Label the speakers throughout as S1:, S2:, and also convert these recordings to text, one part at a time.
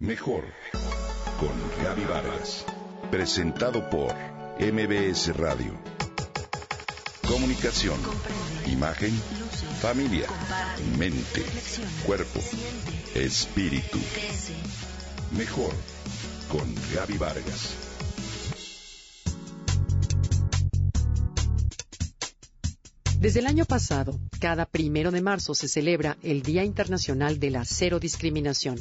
S1: Mejor con Gaby Vargas. Presentado por MBS Radio. Comunicación, imagen, familia, mente, cuerpo, espíritu. Mejor con Gaby Vargas.
S2: Desde el año pasado, cada primero de marzo se celebra el Día Internacional de la Cero Discriminación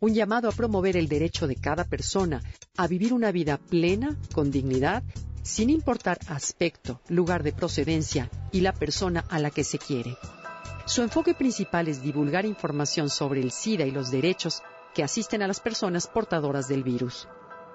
S2: un llamado a promover el derecho de cada persona a vivir una vida plena, con dignidad, sin importar aspecto, lugar de procedencia y la persona a la que se quiere. Su enfoque principal es divulgar información sobre el SIDA y los derechos que asisten a las personas portadoras del virus.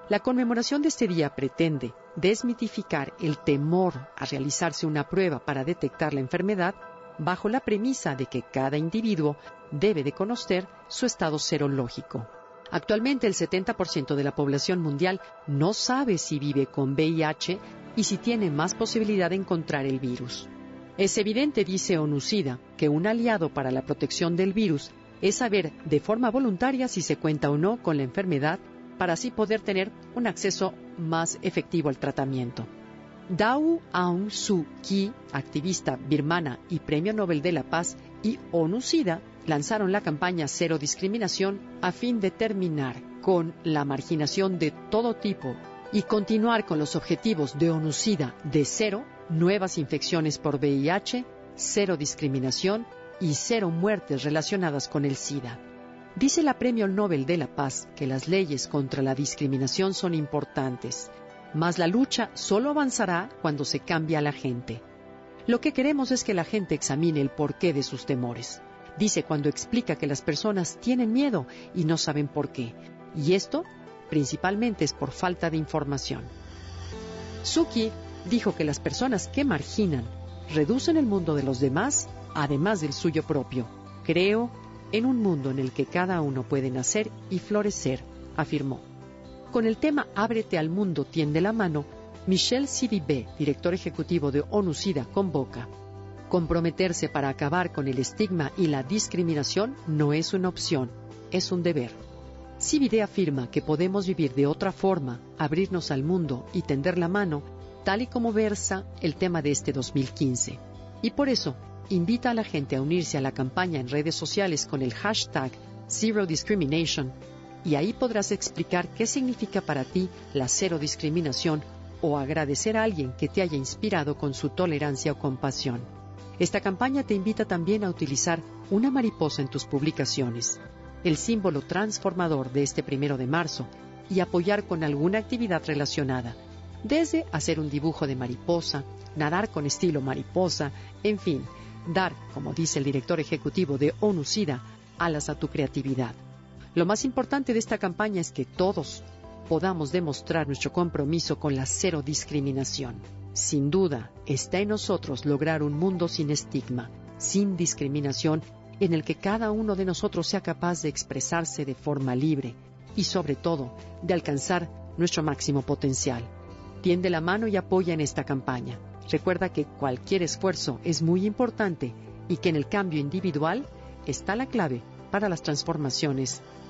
S2: La conmemoración de este día pretende desmitificar el temor a realizarse una prueba para detectar la enfermedad bajo la premisa de que cada individuo debe de conocer su estado serológico. Actualmente el 70% de la población mundial no sabe si vive con VIH y si tiene más posibilidad de encontrar el virus. Es evidente, dice ONUCIDA, que un aliado para la protección del virus es saber de forma voluntaria si se cuenta o no con la enfermedad para así poder tener un acceso más efectivo al tratamiento. Dao Aung Suu Kyi, activista birmana y Premio Nobel de la Paz, y ONU-SIDA lanzaron la campaña Cero Discriminación a fin de terminar con la marginación de todo tipo y continuar con los objetivos de ONU-SIDA de cero nuevas infecciones por VIH, cero discriminación y cero muertes relacionadas con el SIDA. Dice la Premio Nobel de la Paz que las leyes contra la discriminación son importantes, mas la lucha solo avanzará cuando se cambia a la gente. Lo que queremos es que la gente examine el porqué de sus temores. Dice cuando explica que las personas tienen miedo y no saben por qué. Y esto principalmente es por falta de información. Suki dijo que las personas que marginan reducen el mundo de los demás, además del suyo propio. Creo en un mundo en el que cada uno puede nacer y florecer, afirmó. Con el tema Ábrete al mundo, tiende la mano, Michel Sidibé, director ejecutivo de ONU-SIDA, convoca. Comprometerse para acabar con el estigma y la discriminación no es una opción, es un deber. Cibide afirma que podemos vivir de otra forma, abrirnos al mundo y tender la mano, tal y como versa el tema de este 2015. Y por eso, invita a la gente a unirse a la campaña en redes sociales con el hashtag Zero Discrimination y ahí podrás explicar qué significa para ti la cero discriminación o agradecer a alguien que te haya inspirado con su tolerancia o compasión. Esta campaña te invita también a utilizar una mariposa en tus publicaciones, el símbolo transformador de este primero de marzo, y apoyar con alguna actividad relacionada, desde hacer un dibujo de mariposa, nadar con estilo mariposa, en fin, dar, como dice el director ejecutivo de ONU-SIDA, alas a tu creatividad. Lo más importante de esta campaña es que todos podamos demostrar nuestro compromiso con la cero discriminación. Sin duda, está en nosotros lograr un mundo sin estigma, sin discriminación, en el que cada uno de nosotros sea capaz de expresarse de forma libre y, sobre todo, de alcanzar nuestro máximo potencial. Tiende la mano y apoya en esta campaña. Recuerda que cualquier esfuerzo es muy importante y que en el cambio individual está la clave para las transformaciones